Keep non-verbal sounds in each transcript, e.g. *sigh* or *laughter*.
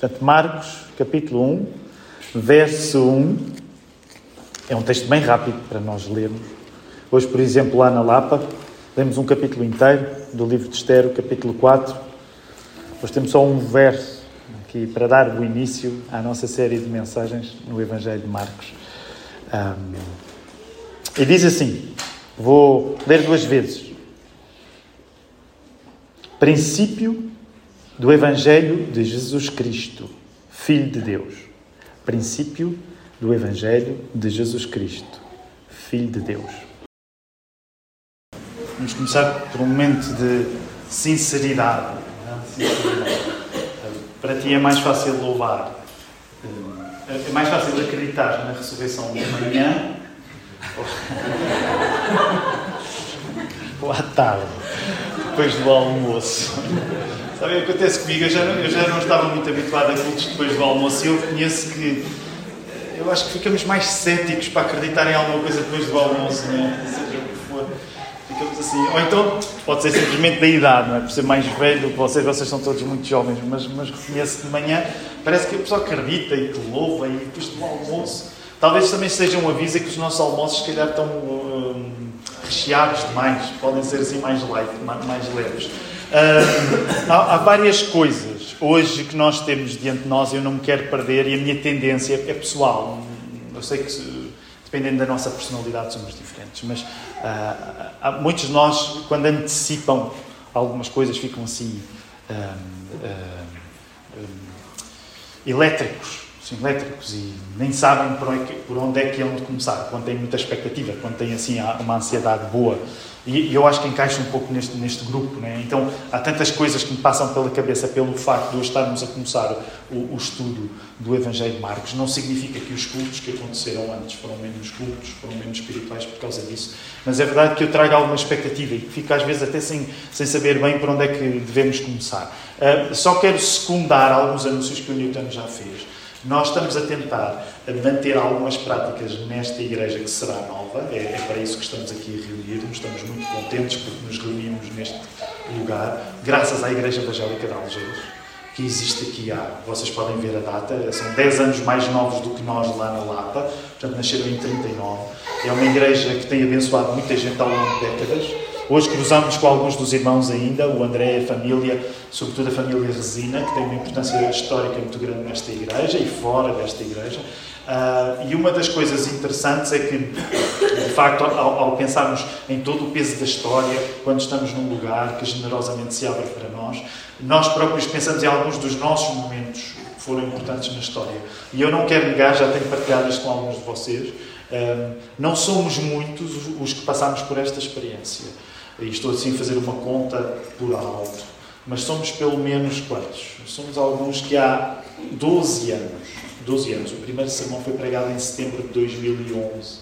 Portanto, Marcos, capítulo 1, verso 1. É um texto bem rápido para nós lermos. Hoje, por exemplo, lá na Lapa, lemos um capítulo inteiro do livro de Esther, o capítulo 4. Hoje temos só um verso aqui para dar o início à nossa série de mensagens no Evangelho de Marcos. Um, e diz assim: vou ler duas vezes. Princípio do Evangelho de Jesus Cristo, Filho de Deus. Princípio do Evangelho de Jesus Cristo, Filho de Deus. Vamos começar por um momento de sinceridade. Para ti é mais fácil louvar, é mais fácil acreditar na ressurreição de manhã ou à tarde, depois do almoço. Sabe que acontece comigo? Eu já, eu já não estava muito habituado a cultos depois do almoço e eu conheço que eu acho que ficamos mais céticos para acreditar em alguma coisa depois do almoço, não é? seja o que for. Ficamos assim. Ou então, pode ser simplesmente da idade, não é? Por ser mais velho, vocês, vocês são todos muito jovens, mas, mas reconheço de manhã, parece que a pessoa acredita e que louva e depois do almoço. Talvez também seja um aviso que os nossos almoços, se calhar, estão hum, recheados demais, podem ser assim mais light, mais leves. Uh, há, há, várias coisas hoje que nós temos diante de nós e eu não me quero perder e a minha tendência é pessoal. Eu sei que, dependendo da nossa personalidade, somos diferentes, mas uh, muitos de nós, quando antecipam algumas coisas, ficam assim uh, elétricos são elétricos e nem sabem por onde é que hão de começar, quando têm muita expectativa, quando têm assim uma ansiedade boa. E, eu acho que encaixa um pouco neste, neste grupo. Né? Então, há tantas coisas que me passam pela cabeça pelo facto de hoje estarmos a começar o, o estudo do Evangelho de Marcos. Não significa que os cultos que aconteceram antes foram menos cultos, foram menos espirituais por causa disso. Mas é verdade que eu trago alguma expectativa e que fico às vezes até sem, sem saber bem por onde é que devemos começar. Uh, só quero secundar alguns anúncios que o Newton já fez. Nós estamos a tentar manter algumas práticas nesta igreja que será nova, é, é, para isso que estamos aqui a reunir-nos, estamos muito contentes porque nos reunimos neste lugar, graças à Igreja Evangélica de Algeiros, que existe aqui há, vocês podem ver a data, são 10 anos mais novos do que nós lá na Lapa, portanto nasceram em 39. É uma igreja que tem abençoado muita gente ao longo de décadas Hoje cruzamos com alguns dos irmãos ainda, o André, a família, sobretudo a família Resina, que tem uma importância histórica muito grande nesta igreja e fora desta igreja. Uh, e uma das coisas interessantes é que, de facto, ao, ao, pensarmos em todo o peso da história, quando estamos num lugar que generosamente se abre para nós, nós próprios pensamos em alguns dos nossos momentos que foram importantes na história. E eu não quero negar, já tenho partilhado isto com alguns de vocês, uh, não somos muitos os que passamos por esta experiência. E estou assim a fazer uma conta por alto. Mas somos pelo menos quantos? Somos alguns que há 12 anos, 12 anos, o primeiro sermão foi pregado em setembro de 2011,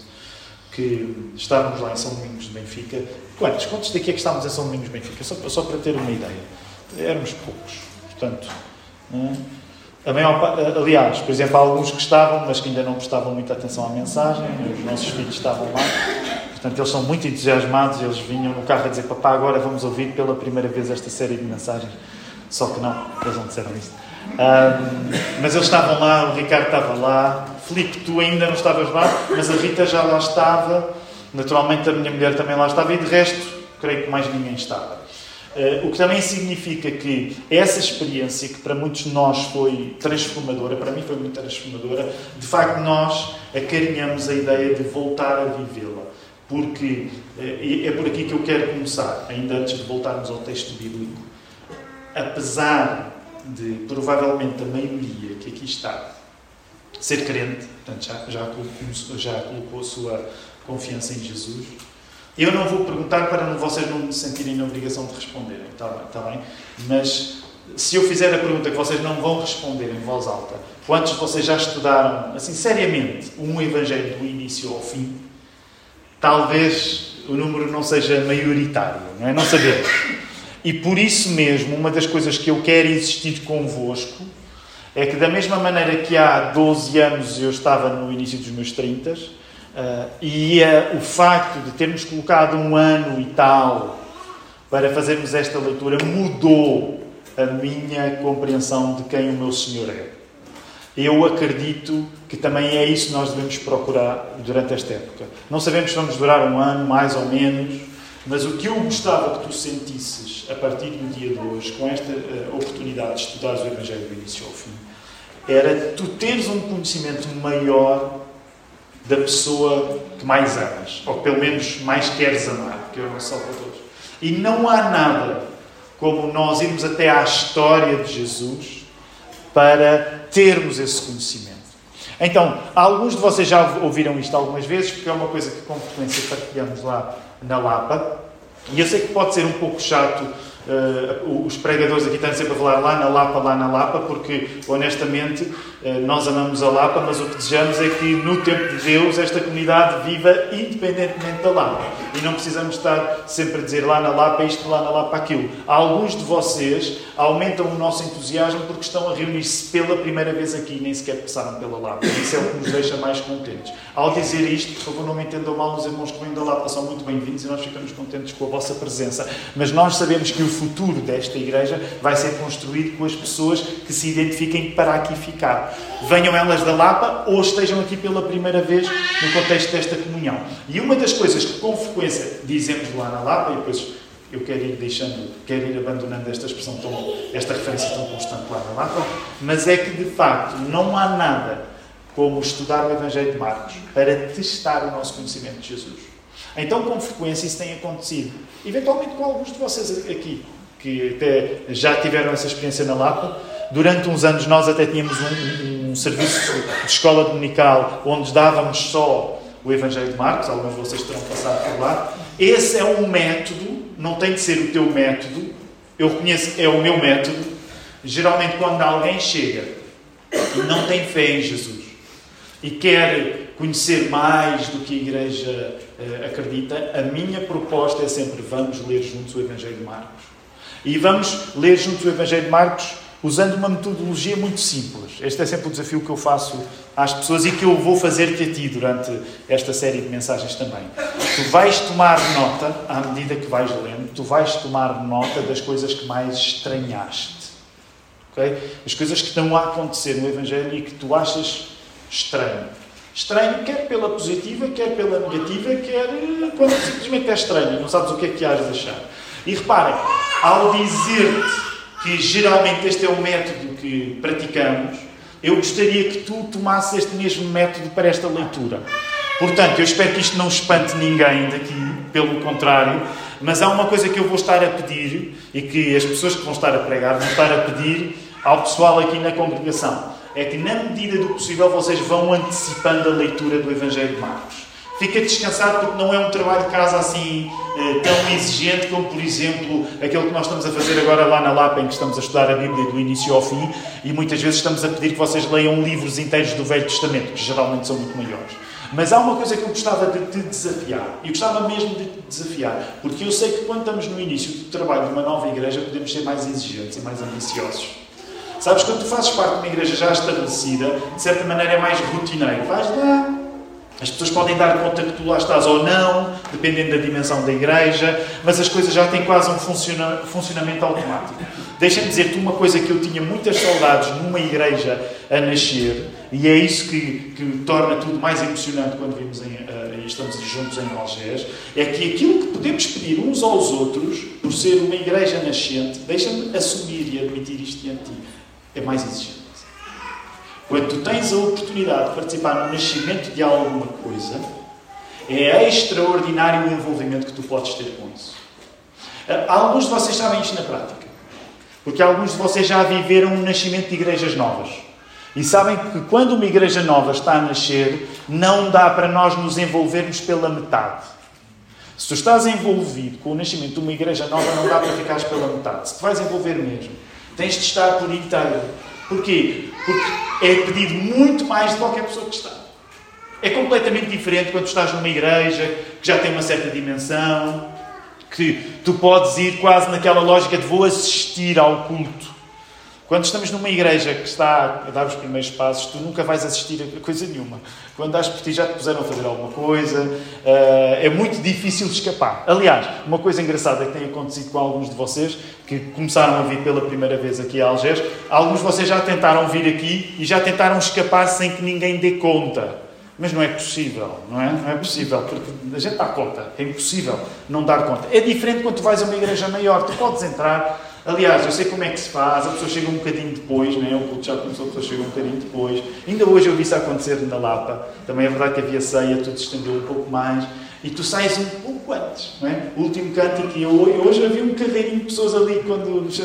que estávamos lá em São Domingos de Benfica. Quantos? Quantos daqui é que estávamos em São Domingos de Benfica? Só, só para ter uma ideia. Éramos poucos. Portanto, é? a maior, aliás, por exemplo, há alguns que estavam, mas que ainda não prestavam muita atenção à mensagem, os nossos filhos estavam lá. Portanto, eles são muito entusiasmados, eles vinham no carro a dizer: Papá, agora vamos ouvir pela primeira vez esta série de mensagens. Só que não, eles não disseram isso. Um, mas eles estavam lá, o Ricardo estava lá, Filipe, tu ainda não estavas lá, mas a Rita já lá estava, naturalmente a minha mulher também lá estava, e de resto, creio que mais ninguém estava. Uh, o que também significa que essa experiência, que para muitos de nós foi transformadora, para mim foi muito transformadora, de facto nós acarinhamos a ideia de voltar a vivê-la porque eh, é por aqui que eu quero começar, ainda antes de voltarmos ao texto bíblico. Apesar de, provavelmente, a maioria que aqui está ser crente, portanto, já, já, colocou, já colocou a sua confiança em Jesus, eu não vou perguntar para vocês não se sentirem na obrigação de responderem, está bem, está bem? Mas se eu fizer a pergunta que vocês não vão responder em voz alta, quantos de vocês já estudaram, assim, seriamente, um Evangelho do início ao fim? Talvez o número não seja maioritário, não é? Não sabemos. E por isso mesmo, uma das coisas que eu quero insistir convosco é que, da mesma maneira que há 12 anos eu estava no início dos meus 30, uh, eh, e uh, o facto de termos colocado um ano e tal para fazermos esta leitura mudou a minha compreensão de quem o meu Senhor é. Eu acredito que também é isso que nós devemos procurar durante esta época. Não sabemos se vamos durar um ano, mais ou menos, mas o que eu gostava que tu sentisses a partir do dia de hoje, com esta uh, oportunidade de estudares o Evangelho do início ao fim, era tu teres um conhecimento maior da pessoa que mais amas, ou pelo menos mais queres amar, que é o nosso Salvador. E não há nada como nós irmos até à história de Jesus para termos esse conhecimento. Então, alguns de vocês já ouviram isto algumas vezes, porque é uma coisa que com frequência partilhamos lá na Lapa. E eu sei que pode ser um pouco chato Uh, os pregadores aqui estão sempre a falar lá na Lapa, lá na Lapa, porque honestamente nós amamos a Lapa, mas o que desejamos é que no tempo de Deus esta comunidade viva independentemente da Lapa. E não precisamos estar sempre a dizer lá na Lapa isto, lá na Lapa aquilo. Alguns de vocês aumentam o nosso entusiasmo porque estão a reunir-se pela primeira vez aqui e nem sequer passaram pela Lapa. Isso é o que nos deixa mais contentes. Ao dizer isto, por favor, não me entendam mal, os irmãos que vêm da Lapa são muito bem-vindos e nós ficamos contentes com a vossa presença. Mas nós sabemos que o futuro desta igreja vai ser construído com as pessoas que se identifiquem para aqui ficar. Venham elas da Lapa ou estejam aqui pela primeira vez no contexto desta comunhão. E uma das coisas que com frequência dizemos lá na Lapa, e depois eu quero ir deixando, quero ir abandonando esta expressão, tão, esta referência tão constante lá na Lapa, mas é que de facto não há nada como estudar o Evangelho de Marcos para testar o nosso conhecimento de Jesus. Então, com frequência, isso tem acontecido. Eventualmente com alguns de vocês aqui, que até já tiveram essa experiência na Lapa. Durante uns anos, nós até tínhamos um, um serviço de escola dominical onde dávamos só o Evangelho de Marcos. Alguns de vocês terão passado por lá. Esse é um método, não tem de ser o teu método. Eu reconheço, é o meu método. Geralmente, quando alguém chega e não tem fé em Jesus e quer conhecer mais do que a Igreja uh, acredita, a minha proposta é sempre vamos ler juntos o Evangelho de Marcos. E vamos ler juntos o Evangelho de Marcos usando uma metodologia muito simples. Este é sempre o desafio que eu faço às pessoas e que eu vou fazer-te a ti durante esta série de mensagens também. Tu vais tomar nota, à medida que vais lendo, tu vais tomar nota das coisas que mais estranhaste. Okay? As coisas que estão a acontecer no Evangelho e que tu achas estranho. Estranho, quer pela positiva, quer pela negativa, quer quando simplesmente é estranho, não sabes o que é que has de achar. E reparem, ao dizer-te que geralmente este é o método que praticamos, eu gostaria que tu tomasses este mesmo método para esta leitura. Portanto, eu espero que isto não espante ninguém daqui, pelo contrário, mas há uma coisa que eu vou estar a pedir e que as pessoas que vão estar a pregar vão estar a pedir ao pessoal aqui na congregação é que, na medida do possível, vocês vão antecipando a leitura do Evangelho de Marcos. Fica descansado porque não é um trabalho de casa assim eh, tão exigente como, por exemplo, aquele que nós estamos a fazer agora lá na Lapa, em que estamos a estudar a Bíblia do início ao fim e muitas vezes estamos a pedir que vocês leiam livros inteiros do Velho Testamento, que geralmente são muito maiores. Mas há uma coisa que eu gostava de te desafiar, e gostava mesmo de te desafiar, porque eu sei que quando estamos no início do trabalho de uma nova igreja podemos ser mais exigentes e mais ambiciosos. Sabes, quando tu fazes parte de uma igreja já estabelecida, de certa maneira é mais rotineiro. Vais lá, as pessoas podem dar conta que tu lá estás ou não, dependendo da dimensão da igreja, mas as coisas já têm quase um funciona funcionamento automático. Deixa-me dizer-te uma coisa que eu tinha muitas saudades numa igreja a nascer, e é isso que, que torna tudo mais emocionante quando vimos em, uh, estamos juntos em Algés, é que aquilo que podemos pedir uns aos outros, por ser uma igreja nascente, deixa-me assumir e admitir isto diante de ti é mais exigente. Quando tu tens a oportunidade de participar no nascimento de alguma coisa, é extraordinário o envolvimento que tu podes ter com isso. Ah, alguns de vocês sabem isto na prática. Porque alguns de vocês já viveram um nascimento de igrejas novas. E sabem que quando uma igreja nova está a nascer, não dá para nós nos envolvermos pela metade. Se tu estás envolvido com o nascimento de uma igreja nova, não dá para ficares pela metade. Se te vais envolver mesmo, Tens de estar por inteiro. Porquê? Porque é pedido muito mais de qualquer pessoa que está. É completamente diferente quando estás numa igreja que já tem uma certa dimensão, que tu podes ir quase naquela lógica de vou assistir ao culto. Quando estamos numa igreja que está a dar os primeiros passos, tu nunca vais assistir a coisa nenhuma. Quando dás por ti já te puseram a fazer alguma coisa, eh, é muito difícil escapar. Aliás, uma coisa engraçada que tem acontecido com alguns de vocês, que começaram a vir pela primeira vez aqui a Algés, alguns de vocês já tentaram vir aqui e já tentaram escapar sem que ninguém dê conta. Mas não é possível, não é? Não é possível, porque a gente dá conta. É impossível não dar conta. É diferente quando tu vais a uma igreja maior. Tu podes entrar. Aliás, eu sei como é que se faz. A pessoa chega um bocadinho depois, não é? O culto já começou, a pessoa chega um bocadinho depois. Ainda hoje eu vi isso acontecer na Lapa. Também é verdade que havia ceia, tudo estendeu um pouco mais e tu sais um pouco antes, não é? O último cântico, e hoje havia um carreirinho de pessoas ali, quando nos,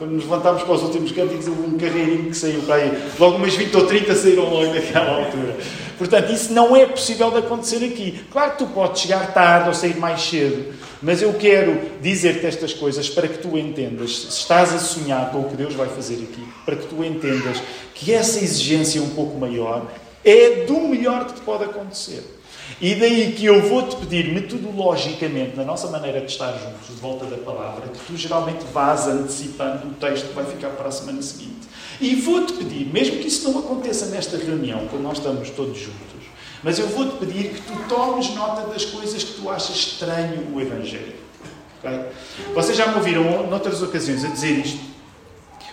levantámos para os últimos cânticos, houve um carreirinho que saiu para aí. Logo umas 20 ou 30 saíram logo naquela altura. Portanto, isso não é possível de acontecer aqui. Claro que tu podes chegar tarde ou sair mais cedo, mas eu quero dizer-te estas coisas para que tu entendas, se estás a sonhar com o que Deus vai fazer aqui, para que tu entendas que essa exigência um pouco maior é do melhor que te pode acontecer. E daí que eu vou-te pedir metodologicamente, na nossa maneira de estar juntos, de volta da palavra, que tu geralmente vás antecipando o texto que vai ficar para a semana seguinte. E vou-te pedir, mesmo que isso não aconteça nesta reunião, quando nós estamos todos juntos, mas eu vou-te pedir que tu tomes nota das coisas que tu achas estranho o Evangelho. Okay? Vocês já me ouviram, noutras ocasiões, a dizer isto.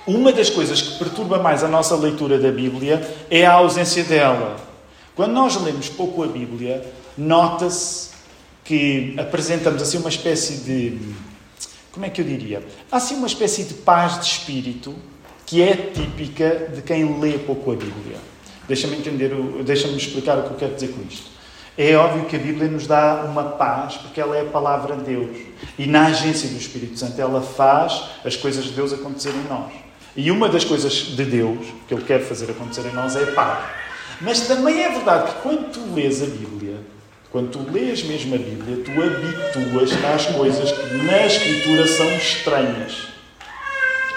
Uma das coisas que perturba mais a nossa leitura da Bíblia é a ausência dela. Quando nós lemos pouco a Bíblia, nota-se que apresentamos assim uma espécie de. Como é que eu diria? Há assim uma espécie de paz de espírito que é típica de quem lê pouco a Bíblia. Deixa-me entender, deixa-me explicar o que eu quero dizer com isto. É óbvio que a Bíblia nos dá uma paz porque ela é a palavra de Deus. E na agência do Espírito Santo ela faz as coisas de Deus acontecerem em nós. E uma das coisas de Deus que Ele quer fazer acontecer em nós é a paz. Mas também é verdade que quando tu lês a Bíblia, quando tu lês mesmo a Bíblia, tu habituas às coisas que na Escritura são estranhas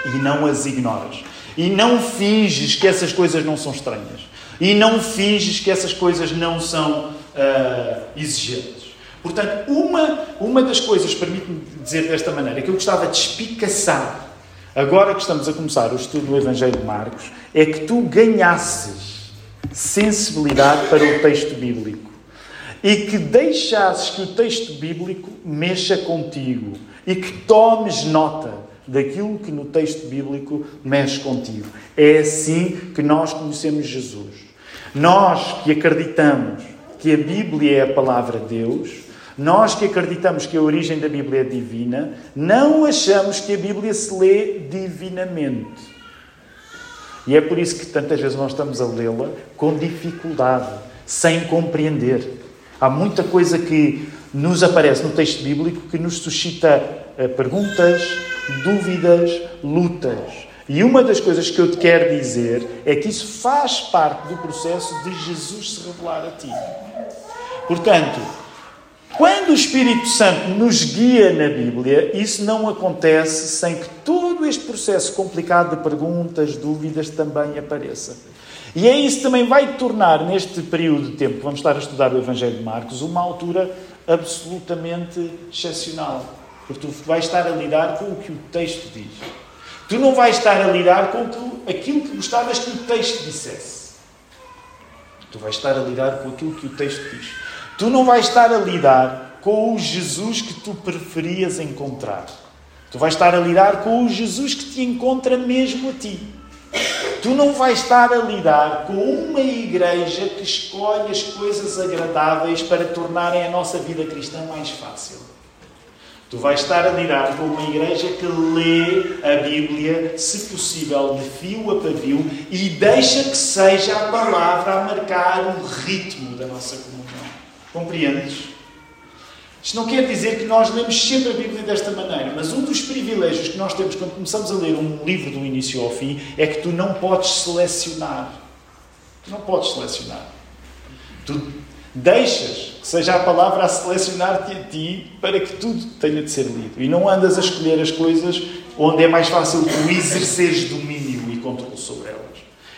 e não as ignoras. E não finges que essas coisas não são estranhas. E não finges que essas coisas não são uh, exigentes. Portanto, uma, uma das coisas, permite-me dizer desta maneira, que eu gostava de espicaçar, agora que estamos a começar o estudo do Evangelho de Marcos, é que tu ganhasses sensibilidade para o texto bíblico e que deixasses que o texto bíblico mexa contigo e que tomes nota daquilo que no texto bíblico mexe contigo. É assim que nós conhecemos Jesus. Nós que acreditamos que a Bíblia é a palavra de Deus, nós que acreditamos que a origem da Bíblia é divina, não achamos que a Bíblia se lê divinamente. E é por isso que tantas vezes nós estamos a lê-la com dificuldade, sem compreender. Há muita coisa que nos aparece no texto bíblico que nos suscita eh, perguntas, dúvidas, lutas. E uma das coisas que eu te quero dizer é que isso faz parte do processo de Jesus se revelar a ti. Portanto, quando o Espírito Santo nos guia na Bíblia, isso não acontece sem que todo este processo complicado de perguntas, dúvidas também apareça. E é isso também vai tornar, neste período de tempo que vamos estar a estudar o Evangelho de Marcos, uma altura absolutamente excepcional. Porque tu vais estar a lidar com o que o texto diz. Tu não vais estar a lidar com aquilo que gostavas que o texto dissesse. Tu vais estar a lidar com aquilo que o texto diz. Tu não vais estar a lidar com o Jesus que tu preferias encontrar. Tu vais estar a lidar com o Jesus que te encontra mesmo a ti. Tu não vais estar a lidar com uma igreja que escolhe as coisas agradáveis para tornarem a nossa vida cristã mais fácil. Tu vais estar a lidar com uma igreja que lê a Bíblia, se possível, de fio a pavio e deixa que seja a palavra a marcar o ritmo da nossa comunidade. Compreendes? Isto não quer dizer que nós lemos sempre a Bíblia desta maneira, mas um dos privilégios que nós temos quando começamos a ler um livro do início ao fim é que tu não podes selecionar. Tu não podes selecionar. Tu deixas que seja a palavra a selecionar-te a ti para que tudo tenha de ser lido. E não andas a escolher as coisas onde é mais fácil tu exerceres domínio e controle sobre elas.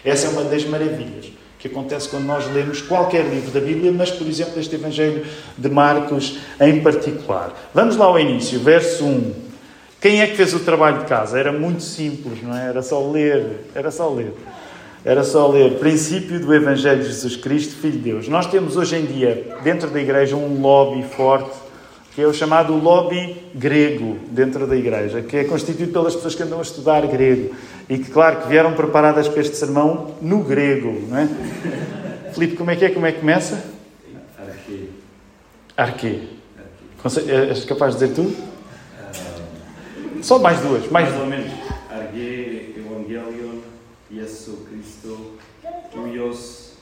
Essa é uma das maravilhas que acontece quando nós lemos qualquer livro da Bíblia, mas, por exemplo, este Evangelho de Marcos em particular. Vamos lá ao início, verso 1. Quem é que fez o trabalho de casa? Era muito simples, não é? Era só ler, era só ler. Era só ler. Princípio do Evangelho de Jesus Cristo, Filho de Deus. Nós temos hoje em dia, dentro da igreja, um lobby forte, que é o chamado lobby grego dentro da igreja, que é constituído pelas pessoas que andam a estudar grego e que, claro, que vieram preparadas para este sermão no grego, não é? Filipe, como é que é? Como é que começa? Arque. Arque. És capaz de dizer tu? Só mais duas. Mais, mais ou menos. Arge Evangelion Jesus Cristo Huios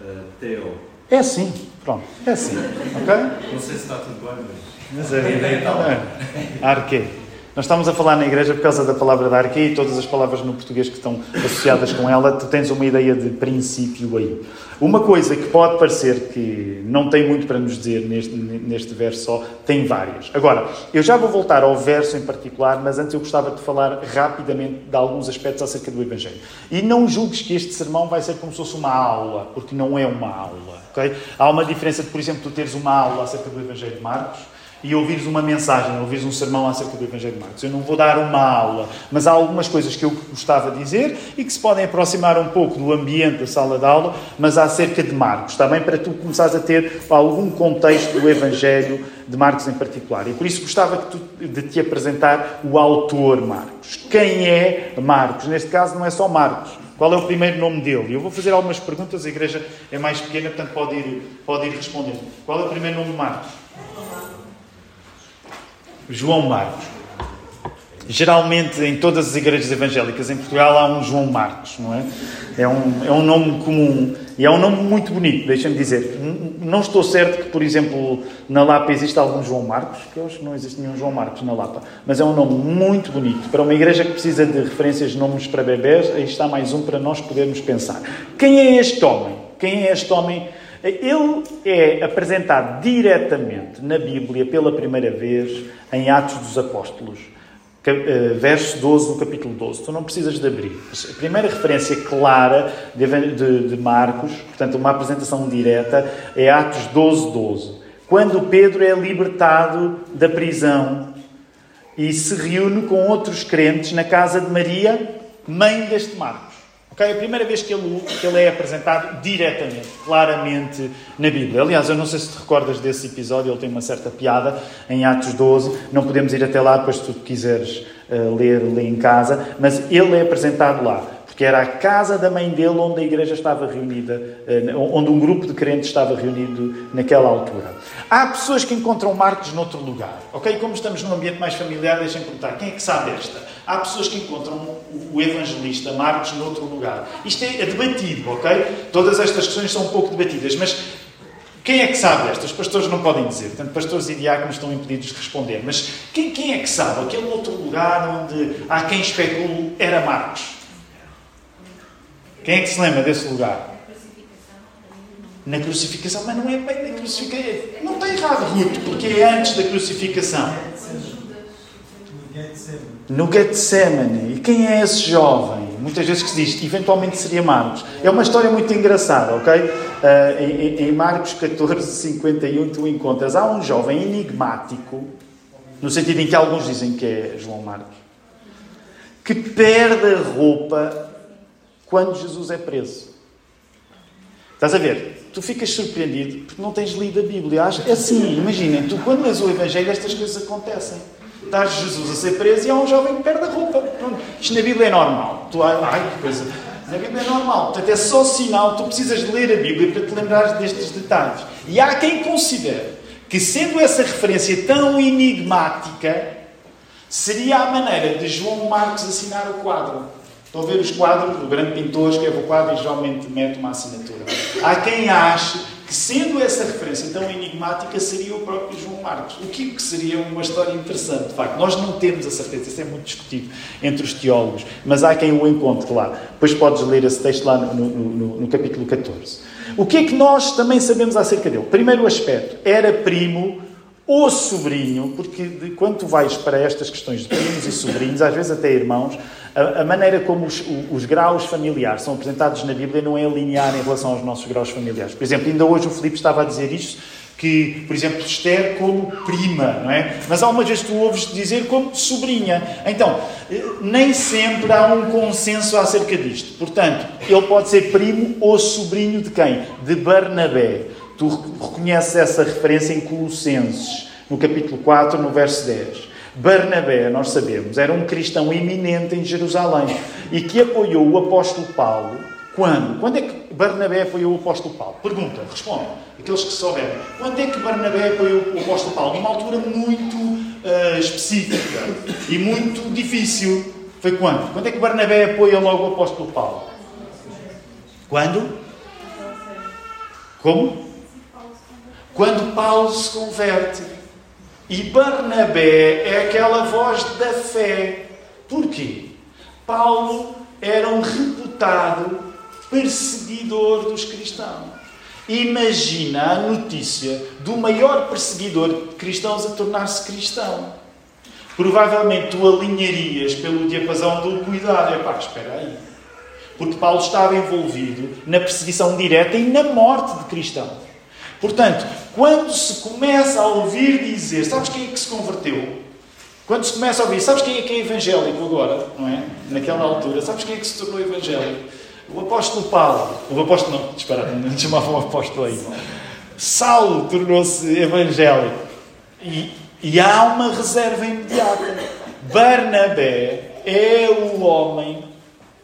uh, Teo. É assim, pronto, é assim, ok? Não sei se está tudo bem, mas... mas é, é, é, arque. Nós estamos a falar na igreja por causa da palavra da arque e todas as palavras no português que estão associadas com ela, tu tens uma ideia de princípio aí. Uma coisa que pode parecer que não tem muito para nos dizer neste, neste verso só, tem várias. Agora, eu já vou voltar ao verso em particular, mas antes eu gostava de falar rapidamente de alguns aspectos acerca do Evangelho. E não julgues que este sermão vai ser como se fosse uma aula, porque não é uma aula. Okay? Há uma diferença de, por exemplo, tu teres uma aula acerca do Evangelho de Marcos e ouvires uma mensagem, ouvires um sermão acerca do Evangelho de Marcos. Eu não vou dar uma aula, mas há algumas coisas que eu gostava de dizer e que se podem aproximar um pouco do ambiente da sala de aula, mas acerca de Marcos, está bem? Para tu começares a ter algum contexto do Evangelho de Marcos em particular. E por isso gostava tu, de te apresentar o autor Marcos. Quem é Marcos? Neste caso não é só Marcos. Qual é o primeiro nome dele? Eu vou fazer algumas perguntas, a igreja é mais pequena, portanto pode ir, pode ir respondendo. Qual é o primeiro nome de Marcos? João Marcos. Geralmente, em todas as igrejas evangélicas em Portugal, há um João Marcos, não é? É um, é um nome comum e é um nome muito bonito, deixa-me dizer. Não estou certo que, por exemplo, na Lapa existe algum João Marcos, que eu acho que não existe nenhum João Marcos na Lapa, mas é um nome muito bonito. Para uma igreja que precisa de referências de nomes para bebés, aí está mais um para nós podermos pensar. Quem é este homem? Quem é este homem? Ele é apresentado diretamente na Bíblia pela primeira vez em Atos dos Apóstolos, eh, verso 12 do capítulo 12. Tu não precisas de abrir. A primeira referência clara de, Marcos, portanto, uma apresentação direta, é Atos 12, 12. Quando Pedro é libertado da prisão e se reúne com outros crentes na casa de Maria, mãe deste Marcos. Okay? A primeira vez que ele, que ele é apresentado diretamente, claramente na Bíblia. Aliás, eu não sei se te recordas desse episódio, ele tem uma certa piada em Atos 12. Não podemos ir até lá, depois se tu quiseres uh, ler, lê em casa. Mas ele é apresentado lá porque era a casa da mãe dele onde a igreja estava reunida, eh, onde um grupo de crentes estava reunido naquela altura. Há pessoas que encontram Marcos noutro lugar, ok? Como estamos num ambiente mais familiar, deixem-me perguntar, quem é que sabe esta? Há pessoas que encontram o evangelista Marcos noutro lugar. Isto é, debatido, ok? Todas estas questões são um pouco debatidas, mas quem é que sabe estas? Os pastores não podem dizer, portanto, pastores e diáconos estão impedidos de responder. Mas quem, quem é que sabe? Aquele outro lugar onde há quem especule era Marcos. Quem é que se lembra desse lugar? Na crucificação, mas não é bem na crucificação. Não está errado, Ruth, porque é antes da crucificação. No Getsemane. E quem é esse jovem? Muitas vezes que se diz, eventualmente seria Marcos. É uma história muito engraçada, ok? Uh, em, em Marcos 14, 51, tu encontras. Há um jovem enigmático, no sentido em que alguns dizem que é João Marcos, que perde a roupa quando Jesus é preso. Estás a ver? Tu ficas surpreendido porque não tens lido a Bíblia. É assim, imaginem, tu quando lês o Evangelho estas coisas acontecem. Estás Jesus a ser preso e há um jovem que perde a roupa. Isto na Bíblia é normal. Tu, ai, que coisa. Na Bíblia é normal. Portanto, é só sinal. Tu precisas de ler a Bíblia para te lembrares destes detalhes. E há quem considere que, sendo essa referência tão enigmática, seria a maneira de João Marcos assinar o quadro. Estão a ver os quadros? O grande pintor escreve o quadro e geralmente mete uma assinatura. Há quem ache sendo essa referência tão enigmática, seria o próprio João Marcos. O que seria uma história interessante, de facto. Nós não temos a certeza, isso é muito discutido entre os teólogos, mas há quem o encontre lá. Depois podes ler esse texto lá no, no, no, no capítulo 14. O que é que nós também sabemos acerca dele? Primeiro aspecto, era primo ou sobrinho, porque de, quando tu vais para estas questões de primos e sobrinhos, às vezes até irmãos, a, a maneira como os, os, graus familiares são apresentados na Bíblia não é linear em relação aos nossos graus familiares. Por exemplo, ainda hoje o Filipe estava a dizer isto, que, por exemplo, Esther como prima, não é? Mas algumas vezes tu ouves dizer como sobrinha. Então, eh, nem sempre há um consenso acerca disto. Portanto, ele pode ser primo ou sobrinho de quem? De Barnabé. Tu reconheces essa referência em Colossenses, no capítulo 4, no verso 10. Barnabé, nós sabemos, era um cristão eminente em Jerusalém e que apoiou o apóstolo Paulo. Quando? Quando é que Barnabé apoiou o apóstolo Paulo? Pergunta, responde. Aqueles que souberem. Quando é que Barnabé apoiou o apóstolo Paulo? Numa altura muito uh, específica e muito difícil. Foi quando? Quando é que Barnabé apoia logo o apóstolo Paulo? Quando? Como? Quando Paulo se converte. E Barnabé é aquela voz da fé. Porquê? Paulo era um reputado perseguidor dos cristãos. Imagina a notícia do maior perseguidor de cristãos a tornar-se cristão. Provavelmente tu alinharias pelo diapasão do cuidado. Epá, espera aí. Porque Paulo estava envolvido na perseguição direta e na morte de cristãos. Portanto, quando se começa a ouvir dizer, sabes quem é que se converteu? Quando se começa a ouvir, sabes quem é que é evangélico agora? Não é? Naquela altura, sabes quem é que se tornou evangélico? O apóstolo Paulo. O apóstolo, não, espera, não chamavam apóstolo aí. Saulo tornou-se evangélico. E, e há uma reserva imediata. Barnabé é o homem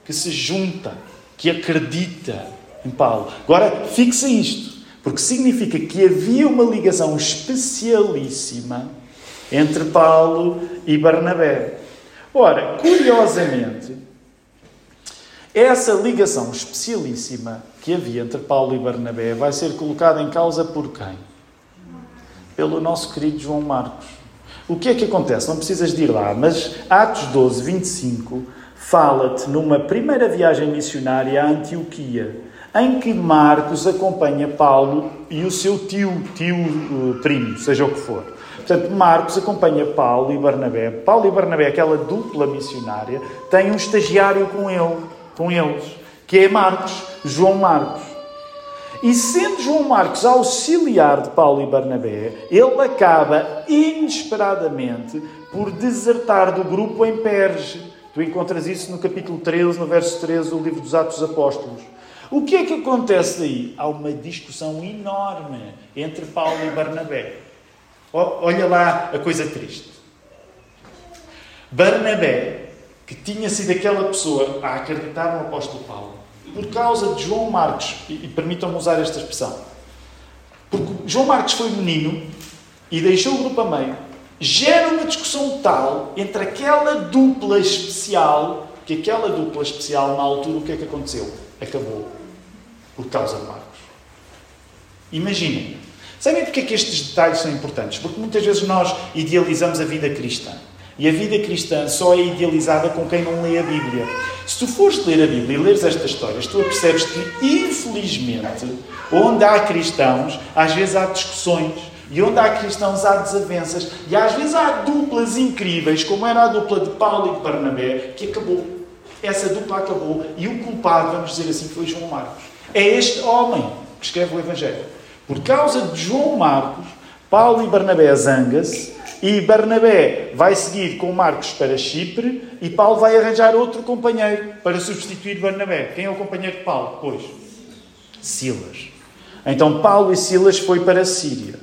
que se junta, que acredita em Paulo. Agora, fixa isto. Porque significa que havia uma ligação especialíssima entre Paulo e Barnabé. Ora, curiosamente, essa ligação especialíssima que havia entre Paulo e Barnabé vai ser colocada em causa por quem? Pelo nosso querido João Marcos. O que é que acontece? Não precisas de ir lá, mas Atos 12, 25 fala-te numa primeira viagem missionária à Antioquia em que Marcos acompanha Paulo e o seu tio, tio eh, primo, seja o que for. Portanto, Marcos acompanha Paulo e Barnabé. Paulo e Barnabé, aquela dupla missionária, tem um estagiário com ele, com eles, que é Marcos, João Marcos. E sendo João Marcos auxiliar de Paulo e Barnabé, ele acaba inesperadamente por desertar do grupo em Perge. Tu encontras isso no capítulo 13, no verso 13 do livro dos Atos dos Apóstolos. O que é que acontece aí? Há uma discussão enorme entre Paulo e Barnabé. Olha lá a coisa triste. Barnabé, que tinha sido aquela pessoa a acreditar no apóstolo Paulo, por causa de João Marcos, e, permitam-me usar esta expressão, porque João Marcos foi menino e deixou o grupo a meio, gera uma discussão tal entre aquela dupla especial, que aquela dupla especial, na altura, o que é que aconteceu? Acabou por causa Marcos. Imaginem. Sabem porque é que estes detalhes são importantes? Porque muitas vezes nós idealizamos a vida cristã. E a vida cristã só é idealizada com quem não lê a Bíblia. Se tu fores ler a Bíblia e leres estas histórias, tu percebes que, infelizmente, onde há cristãos, às vezes há discussões. E onde há cristãos, há desavenças. E às vezes há duplas incríveis, como era a dupla de Paulo e de Barnabé, que acabou. Essa dupla acabou. E o culpado, vamos dizer assim, foi João Marcos. É este homem que escreve o Evangelho. Por causa de João Marcos, Paulo e Barnabé zanga-se e Barnabé vai seguir com Marcos para Chipre e Paulo vai arranjar outro companheiro para substituir Barnabé. Quem é o companheiro de Paulo? Pois, Silas. Então Paulo e Silas foi para a Síria.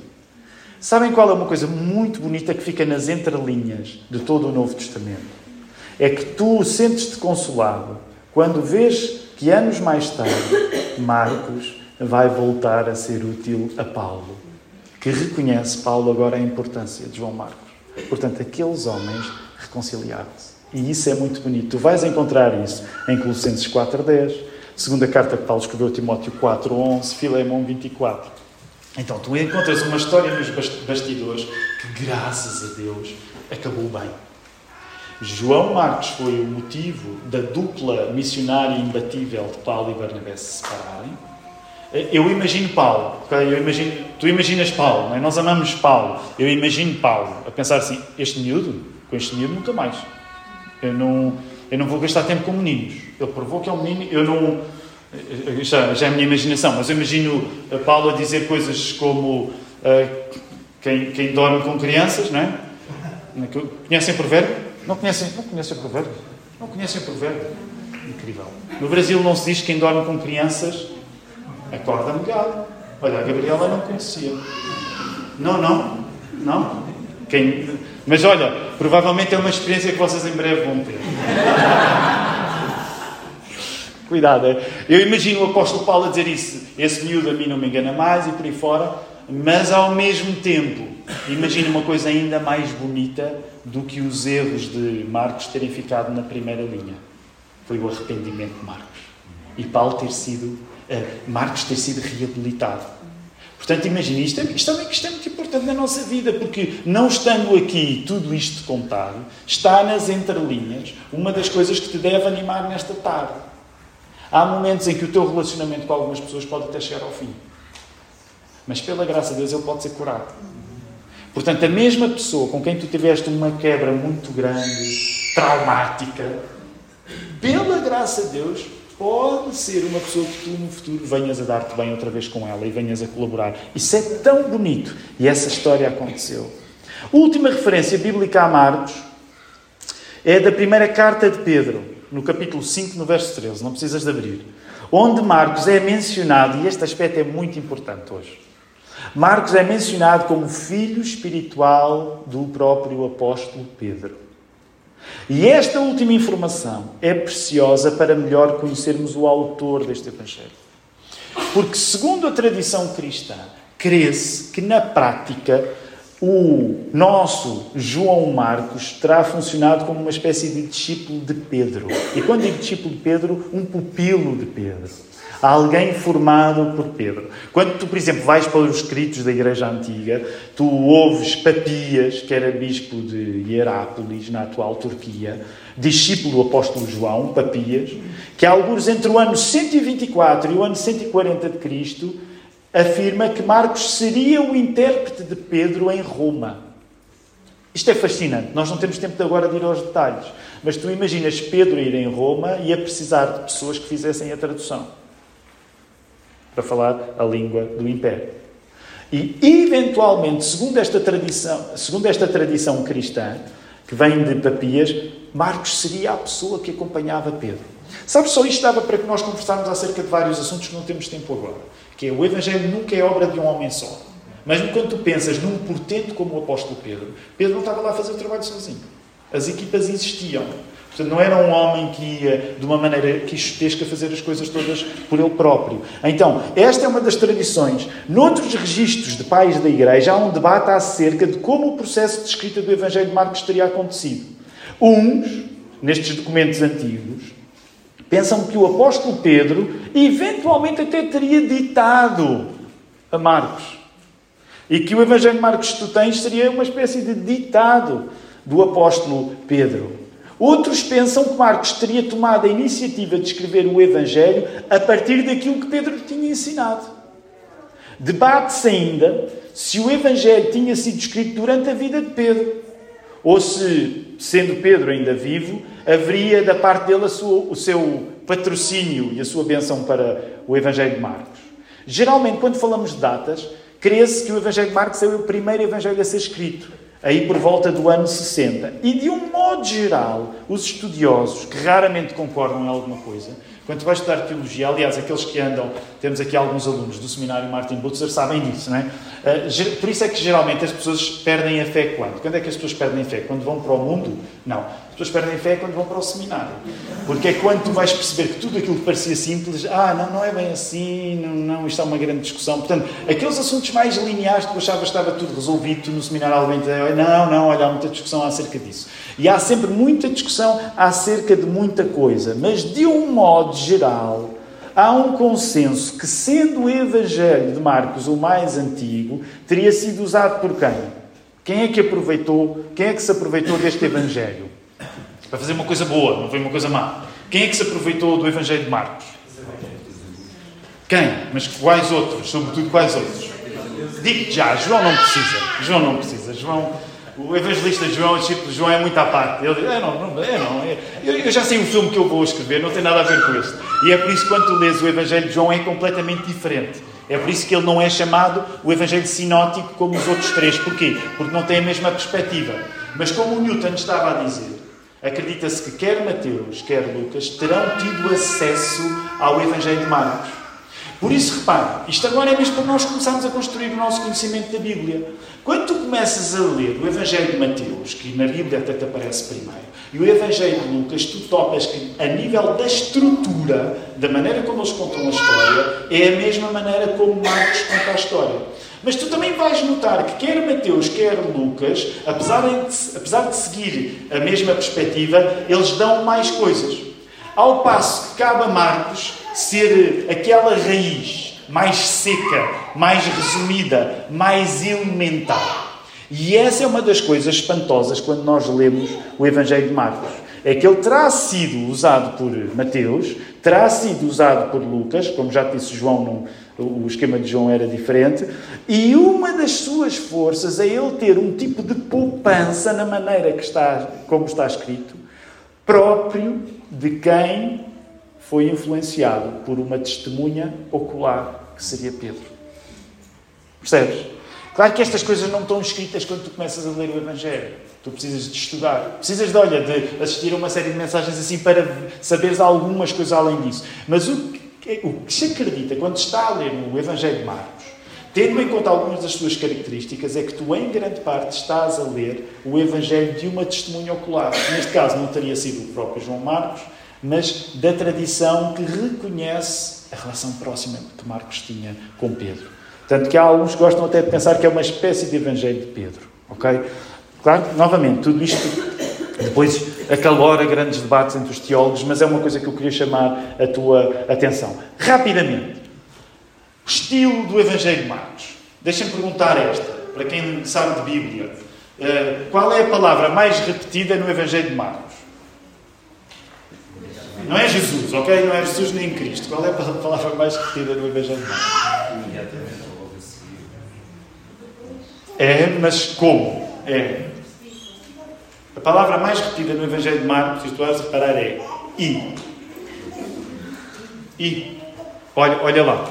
Sabem qual é uma coisa muito bonita que fica nas entrelinhas de todo o Novo Testamento? É que tu sentes-te consolado quando vês que anos mais tarde Marcos vai voltar a ser útil a Paulo, que reconhece Paulo agora a importância de João Marcos. Portanto, aqueles homens reconciliaram-se. E isso é muito bonito. Tu vais encontrar isso em Colossenses 4.10, segunda carta que Paulo escreveu a Timóteo 4.11, Filemão 24. Então, tu encontras uma história nos bastidores que, graças a Deus, acabou bem. João Marcos foi o motivo da dupla missionária imbatível de Paulo e Barnabé se separarem. Eu imagino Paulo, eu imagino, tu imaginas Paulo, é? nós amamos Paulo. Eu imagino Paulo a pensar assim: este miúdo, com este miúdo nunca mais. Eu não, eu não vou gastar tempo com meninos. Ele provou que é um menino, eu não. Já, já é a minha imaginação, mas eu imagino Paulo a dizer coisas como Uh, quem, quem dorme com crianças, não é? Conhecem o provérbio? Não conhecem, não conhecem o provérbio? Não conhecem o provérbio? Incrível. No Brasil não se diz que quem dorme com crianças acorda molhado. Olha, a Gabriela não conhecia. Não, não. Não. Quem... Mas olha, provavelmente é uma experiência que vocês em breve vão ter. Cuidado, é? eu imagino o apóstolo Paulo a dizer isso. Esse miúdo a mim não me engana mais e por aí fora. Mas ao mesmo tempo, imagina uma coisa ainda mais bonita do que os erros de Marcos terem ficado na primeira linha. Foi o arrependimento de Marcos. E Paulo ter sido, uh, Marcos ter sido reabilitado. Portanto, imagine, isto, é, isto, é, isto é muito importante na nossa vida, porque não estando aqui tudo isto contado, está nas entrelinhas uma das coisas que te deve animar nesta tarde. Há momentos em que o teu relacionamento com algumas pessoas pode até chegar ao fim. Mas pela graça de Deus ele pode ser curado. Portanto, a mesma pessoa com quem tu tiveste uma quebra muito grande, traumática, pela graça de Deus, pode ser uma pessoa que tu no futuro venhas a dar-te bem outra vez com ela e venhas a colaborar. Isso é tão bonito. E essa história aconteceu. última referência bíblica a Marcos é da primeira carta de Pedro, no capítulo 5, no verso 13. Não precisas de abrir. Onde Marcos é mencionado, e este aspecto é muito importante hoje. Marcos é mencionado como filho espiritual do próprio apóstolo Pedro. E esta última informação é preciosa para melhor conhecermos o autor deste Evangelho. Porque, segundo a tradição cristã, crê-se que na prática o nosso João Marcos terá funcionado como uma espécie de discípulo de Pedro. E quando digo discípulo de Pedro, um pupilo de Pedro alguém formado por Pedro. Quando tu, por exemplo, vais para os escritos da Igreja Antiga, tu ouves Papias, que era bispo de Hierápolis, na atual Turquia, discípulo do apóstolo João, Papias, que alguns entre o ano 124 e o ano 140 de Cristo, afirma que Marcos seria o intérprete de Pedro em Roma. Isto é fascinante. Nós não temos tempo de agora de ir aos detalhes. Mas tu imaginas Pedro ir em Roma e a precisar de pessoas que fizessem a tradução para falar a língua do império. E, eventualmente, segundo esta tradição, segundo esta tradição cristã, que vem de Papias, Marcos seria a pessoa que acompanhava Pedro. Sabe, só isto dava para que nós conversarmos acerca de vários assuntos que não temos tempo agora. Que é, o Evangelho nunca é obra de um homem só. Mas quando tu pensas num portento como o apóstolo Pedro, Pedro não estava lá a fazer o trabalho sozinho. As equipas existiam. Portanto, não era um homem que ia de uma maneira quixotesca fazer as coisas todas por ele próprio. Então, esta é uma das tradições. Noutros registros de pais da Igreja, há um debate acerca de como o processo de escrita do Evangelho de Marcos teria acontecido. Uns, nestes documentos antigos, pensam que o apóstolo Pedro eventualmente até teria ditado a Marcos. E que o Evangelho de Marcos que tu tens seria uma espécie de ditado do apóstolo Pedro. Outros pensam que Marcos teria tomado a iniciativa de escrever o Evangelho a partir daquilo que Pedro tinha ensinado. Debate-se ainda se o Evangelho tinha sido escrito durante a vida de Pedro, ou se, sendo Pedro ainda vivo, haveria da parte dele sua, o seu patrocínio e a sua benção para o Evangelho de Marcos. Geralmente, quando falamos de datas, crê-se que o Evangelho de Marcos é o primeiro Evangelho a ser escrito aí por volta do ano 60. E de um modo geral, os estudiosos, que raramente concordam em alguma coisa, quando vais estudar teologia, aliás, aqueles que andam, temos aqui alguns alunos do seminário Martin Butzer, sabem disso, não é? Eh, por isso é que geralmente as pessoas perdem a fé quando? Quando é que as pessoas perdem a fé? Quando vão para o mundo? Não. As pessoas perdem fé quando vão para o seminário. Porque é quando tu vais perceber que tudo aquilo que parecia simples, ah, não, não é bem assim, não, não, isto é uma grande discussão. Portanto, aqueles assuntos mais lineares que tu achavas que estava tudo resolvido, tu no seminário alguém não, não, olha, há muita discussão acerca disso. E há sempre muita discussão acerca de muita coisa, mas de um modo geral, há um consenso que, sendo o Evangelho de Marcos o mais antigo, teria sido usado por quem? Quem é que aproveitou, quem é que se aproveitou deste Evangelho? Para fazer uma coisa boa, não foi uma coisa má. Quem é que se aproveitou do Evangelho de Marcos? Quem? Mas quais outros? Sobretudo quais outros? Digo já, João não precisa. João não precisa. João o evangelista João, o discípulo João, é muito à parte. Ele diz: é, não, é, não. É, eu, eu, já sei o filme que eu vou escrever, não tem nada a ver com este. E é por isso que quando tu lês o Evangelho de João é completamente diferente. É por isso que ele não é chamado o Evangelho sinótico como os outros três. Porquê? Porque não tem a mesma perspectiva. Mas como o Newton estava a dizer, acredita-se que quer Mateus, quer Lucas terão tido acesso ao Evangelho de Marcos. Por isso, repare, isto agora é mesmo para nós começarmos a construir o nosso conhecimento da Bíblia. Quando tu começas a ler o Evangelho de Mateus, que na Bíblia até te aparece primeiro, e o Evangelho de Lucas, tu topas que, a nível da estrutura, da maneira como eles contam a história, é a mesma maneira como Marcos conta a história. Mas tu também vais notar que quer Mateus, quer Lucas, apesar de, apesar de seguir a mesma perspectiva, eles dão mais coisas. Ao passo que cabe a Marcos ser aquela raiz mais seca, mais resumida, mais elementar. E essa é uma das coisas espantosas quando nós lemos o Evangelho de Marcos. É que ele terá sido usado por Mateus, terá sido usado por Lucas, como já disse João, no, o esquema de João era diferente, e uma das suas forças é ele ter um tipo de poupança na maneira que está, como está escrito, próprio de quem foi influenciado por uma testemunha ocular que seria Pedro. Percebes? Claro que estas coisas não estão escritas quando tu começas a ler o Evangelho. Tu precisas de estudar. Precisas de, olha, de assistir a uma série de mensagens assim para saberes algumas coisas além disso. Mas o o que se acredita quando está a ler o Evangelho de Marcos, tendo em conta algumas das suas características, é que tu, em grande parte, estás a ler o Evangelho de uma testemunha ocular. Neste caso, não teria sido o próprio João Marcos, mas da tradição que reconhece a relação próxima que Marcos tinha com Pedro. Tanto que há alguns que gostam até de pensar que é uma espécie de Evangelho de Pedro. Ok? Claro, novamente, tudo isto depois acalora grandes debates entre os teólogos, mas é uma coisa que eu queria chamar a tua atenção. Rapidamente, o estilo do Evangelho de Marcos. Deixem-me perguntar esta, para quem sabe de Bíblia. Eh, qual é a palavra mais repetida no Evangelho de Marcos? Não é Jesus, ok? Não é Jesus nem Cristo. Qual é a palavra mais repetida no Evangelho de Marcos? É, mas como? É. A palavra mais repetida no Evangelho de Marcos, se tu vais reparar, é I. I. Olha, olha lá.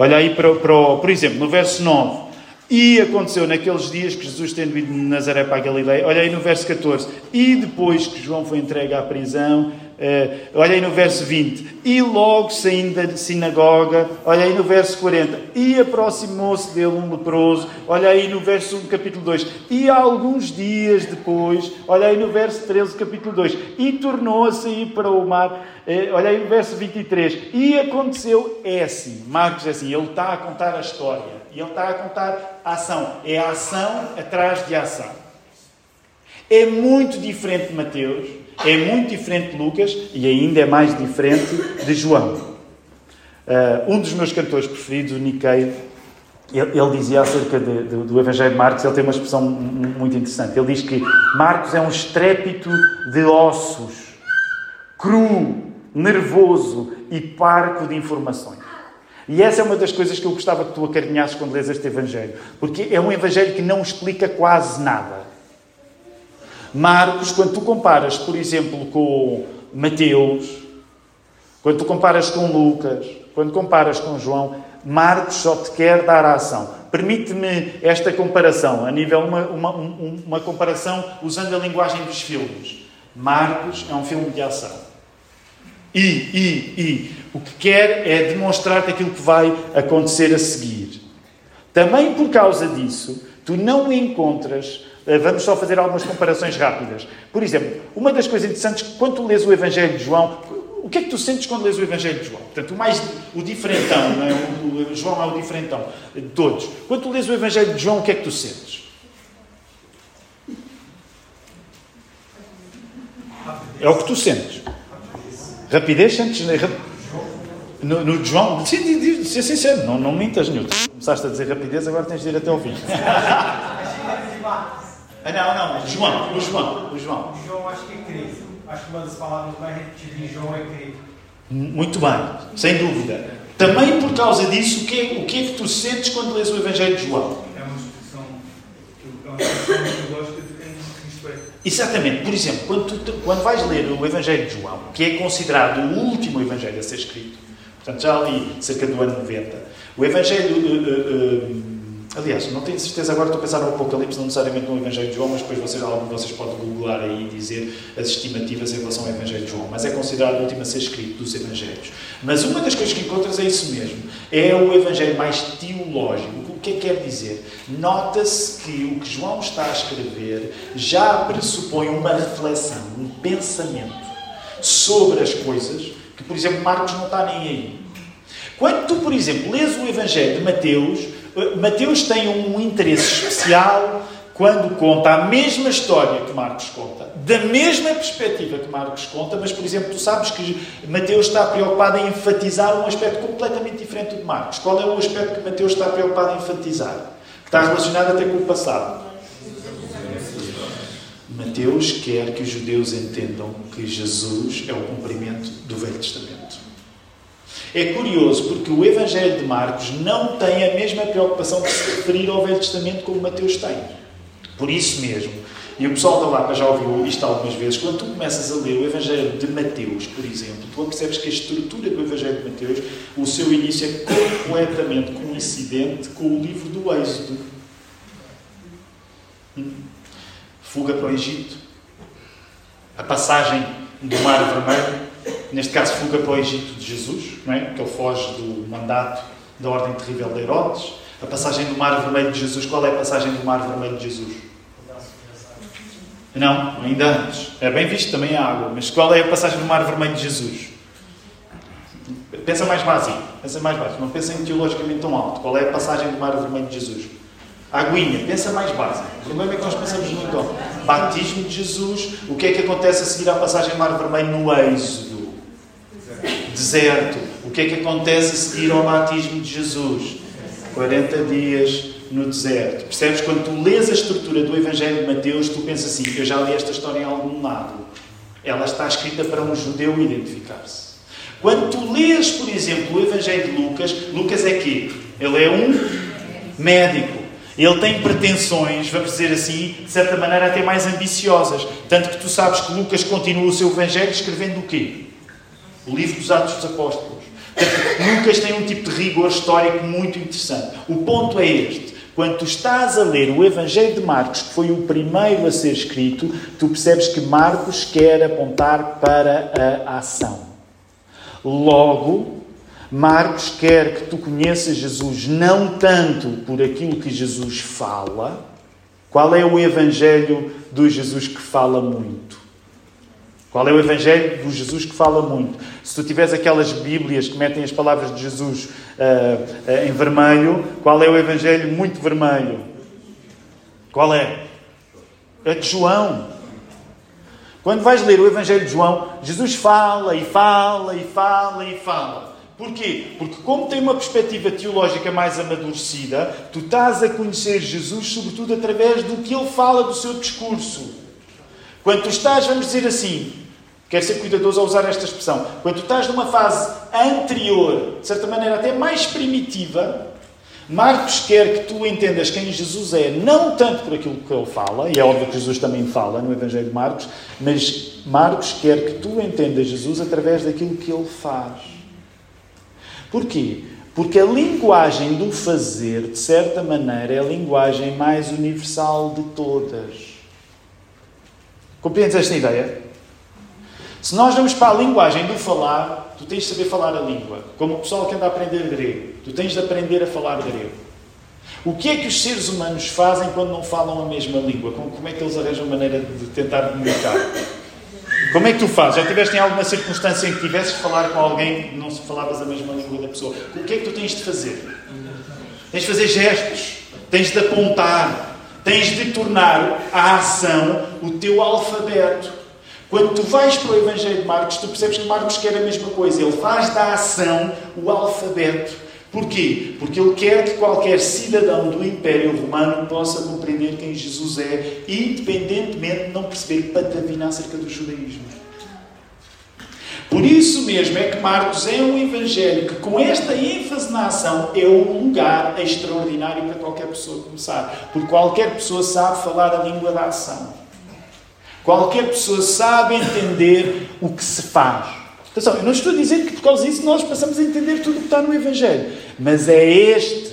Olha aí para, para, por exemplo, no verso 9. E aconteceu naqueles dias que Jesus, tendo ido de Nazaré para a Galileia, olha aí no verso 14. E depois que João foi entregue à prisão, Uh, olha aí no verso 20. E logo saindo da sinagoga, olha aí no verso 40. E aproximou-se dele um leproso, olha aí no verso 1, capítulo 2. E alguns dias depois, olha aí no verso 13, capítulo 2. E tornou a sair para o mar, uh, olha aí no verso 23. E aconteceu, é assim, Marcos é assim, ele está a contar a história. E ele está a contar a ação. É a ação atrás de ação. É muito diferente de Mateus é muito diferente de Lucas e ainda é mais diferente de João. Uh, um dos meus cantores preferidos, o Nick ele, ele dizia acerca de, de, do Evangelho de Marcos, ele tem uma expressão muito interessante. Ele diz que Marcos é um estrépito de ossos, cru, nervoso e parco de informações. E essa é uma das coisas que eu gostava que tu acarinhasses quando lês este Evangelho. Porque é um Evangelho que não explica quase nada. Marcos, quando tu comparas, por exemplo, com Mateus, quando tu comparas com Lucas, quando comparas com João, Marcos só te quer dar a ação. Permite-me esta comparação, a nível uma, uma, uma comparação usando a linguagem dos filmes. Marcos é um filme de ação. E, e, e. O que quer é demonstrar-te aquilo que vai acontecer a seguir. Também por causa disso, tu não encontras vamos só fazer algumas comparações rápidas. Por exemplo, uma das coisas interessantes, quando tu lês o Evangelho de João, o que é que tu sentes quando lês o Evangelho de João? Portanto, o mais o diferentão, não é? o, João é o diferentão de todos. Quando tu lês o Evangelho de João, o que é que tu sentes? É o que tu sentes. Rapidez, sentes. No, no João, sim, ser sincero, não, não mintas, Newton. Começaste a dizer rapidez, agora tens de ir até ao fim. *laughs* Ah, não, não, João, o João, o João. O João acho que é Cristo. Acho que uma das palavras mais repetidas em João é Cristo. Muito bem, sem dúvida. Também por causa disso, o que, é, o que é que tu sentes quando lês o Evangelho de João? É uma expressão, é uma expressão mitológica de quem Cristo é. Exatamente. Por exemplo, quando, tu, quando vais ler o Evangelho de João, que é considerado o último Evangelho a ser escrito, Portanto, já ali, cerca do ano 90. O Evangelho. Uh, uh, uh, aliás, não tenho certeza agora, estou a pensar no Apocalipse, não necessariamente no Evangelho de João, mas depois vocês, algum de vocês pode googlar aí e dizer as estimativas em relação ao Evangelho de João. Mas é considerado o último a ser escrito dos Evangelhos. Mas uma das coisas que encontras é isso mesmo. É o Evangelho mais teológico. O que é que quer dizer? Nota-se que o que João está a escrever já pressupõe uma reflexão, um pensamento sobre as coisas que, por exemplo, Marcos não está nem aí. Quando tu, por exemplo, lês o Evangelho de Mateus, Mateus tem um interesse especial quando conta a mesma história que Marcos conta, da mesma perspectiva que Marcos conta, mas, por exemplo, tu sabes que Mateus está preocupado em enfatizar um aspecto completamente diferente do de Marcos. Qual é o aspecto que Mateus está preocupado em enfatizar? Que está relacionado até com o passado. Mateus quer que os judeus entendam que Jesus é o cumprimento do Velho Testamento. É curioso porque o Evangelho de Marcos não tem a mesma preocupação de se referir ao Velho Testamento como Mateus tem. Por isso mesmo, e o pessoal da Lapa já ouviu isto algumas vezes, quando tu começas a ler o Evangelho de Mateus, por exemplo, tu percebes que a estrutura do Evangelho de Mateus, o seu início é completamente coincidente com o livro do Êxodo. Hum? fuga para o Egito, a passagem do Mar Vermelho, neste caso, fuga para o Egito de Jesus, não é? que ele foge do mandato da ordem terrível de Herodes, a passagem do Mar Vermelho de Jesus. Qual é a passagem do Mar Vermelho de Jesus? Não, ainda antes. É bem visto também a água, mas qual é a passagem do Mar Vermelho de Jesus? Pensa mais básico, pensa mais básico, não pensa em teologicamente tão alto. Qual é a passagem do Mar Vermelho de Jesus? Aguinha, pensa mais básico. O problema é que nós pensamos muito ao batismo de Jesus. O que é que acontece a seguir à passagem Mar Vermelho no Êxodo? Deserto. O que é que acontece a seguir ao batismo de Jesus? 40 dias no deserto. Percebes? Quando tu lês a estrutura do Evangelho de Mateus, tu pensas assim: eu já li esta história em algum lado. Ela está escrita para um judeu identificar-se. Quando tu lês, por exemplo, o Evangelho de Lucas, Lucas é quê? Ele é um médico. Ele tem pretensões, vamos dizer assim, de certa maneira até mais ambiciosas. Tanto que tu sabes que Lucas continua o seu Evangelho escrevendo o quê? O livro dos Atos dos Apóstolos. Lucas tem um tipo de rigor histórico muito interessante. O ponto é este. Quando tu estás a ler o Evangelho de Marcos, que foi o primeiro a ser escrito, tu percebes que Marcos quer apontar para a ação. Logo, Marcos quer que tu conheças Jesus não tanto por aquilo que Jesus fala. Qual é o Evangelho do Jesus que fala muito? Qual é o Evangelho do Jesus que fala muito? Se tu tiveres aquelas Bíblias que metem as palavras de Jesus uh, uh, em vermelho, qual é o Evangelho muito vermelho? Qual é? É de João. Quando vais ler o Evangelho de João, Jesus fala e fala e fala e fala. Porquê? Porque, como tem uma perspectiva teológica mais amadurecida, tu estás a conhecer Jesus, sobretudo através do que ele fala do seu discurso. Quando tu estás, vamos dizer assim, quero ser cuidadoso a usar esta expressão, quando tu estás numa fase anterior, de certa maneira até mais primitiva, Marcos quer que tu entendas quem Jesus é, não tanto por aquilo que ele fala, e é óbvio que Jesus também fala no Evangelho de Marcos, mas Marcos quer que tu entendas Jesus através daquilo que ele faz. Porquê? Porque a linguagem do fazer, de certa maneira, é a linguagem mais universal de todas. Compreendes esta ideia? Se nós vamos para a linguagem do falar, tu tens de saber falar a língua. Como o pessoal que anda a aprender grego, tu tens de aprender a falar grego. O que é que os seres humanos fazem quando não falam a mesma língua? Como é que eles arranjam maneira de tentar comunicar? Como é que tu fazes? Já tiveste em alguma circunstância em que tivesses de falar com alguém que não falavas a mesma língua da pessoa? O que é que tu tens de fazer? Tens de fazer gestos, tens de apontar, tens de tornar a ação o teu alfabeto. Quando tu vais para o Evangelho de Marcos, tu percebes que Marcos quer a mesma coisa. Ele faz da ação o alfabeto. Porquê? Porque ele quer que qualquer cidadão do Império Romano possa compreender quem Jesus é, independentemente de não perceber patavina acerca do judaísmo. Por isso mesmo é que Marcos é um evangelho que, com esta ênfase na ação, é um lugar extraordinário para qualquer pessoa começar. Porque qualquer pessoa sabe falar a língua da ação. Qualquer pessoa sabe entender o que se faz. Atenção, eu não estou a dizer que por causa disso nós passamos a entender tudo o que está no Evangelho. Mas é este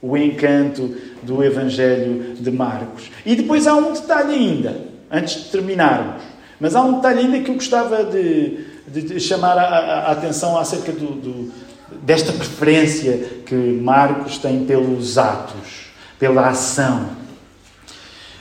o encanto do Evangelho de Marcos. E depois há um detalhe ainda, antes de terminarmos. Mas há um detalhe ainda que eu gostava de, de chamar a, a, atenção acerca do, do, desta preferência que Marcos tem pelos atos, pela ação.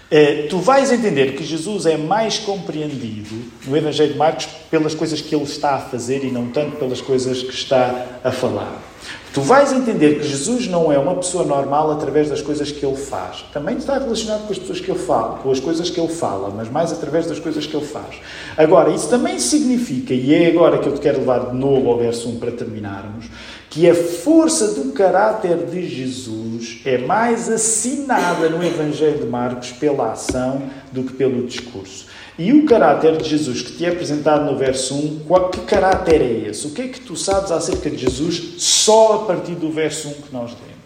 É, tu vais entender que Jesus é mais compreendido no Evangelho de Marcos pelas coisas que ele está a fazer e não tanto pelas coisas que está a falar. Tu vais entender que Jesus não é uma pessoa normal através das coisas que ele faz. Também está relacionado com as pessoas que ele fala, com as coisas que ele fala, mas mais através das coisas que ele faz. Agora, isso também significa, e é agora que eu te quero levar de novo ao verso 1 para terminarmos, que a força do caráter de Jesus é mais assinada no Evangelho de Marcos pela ação do que pelo discurso. E o caráter de Jesus que te é apresentado no verso 1, qual, que caráter é esse? O que é que tu sabes acerca de Jesus só a partir do verso 1 que nós lemos?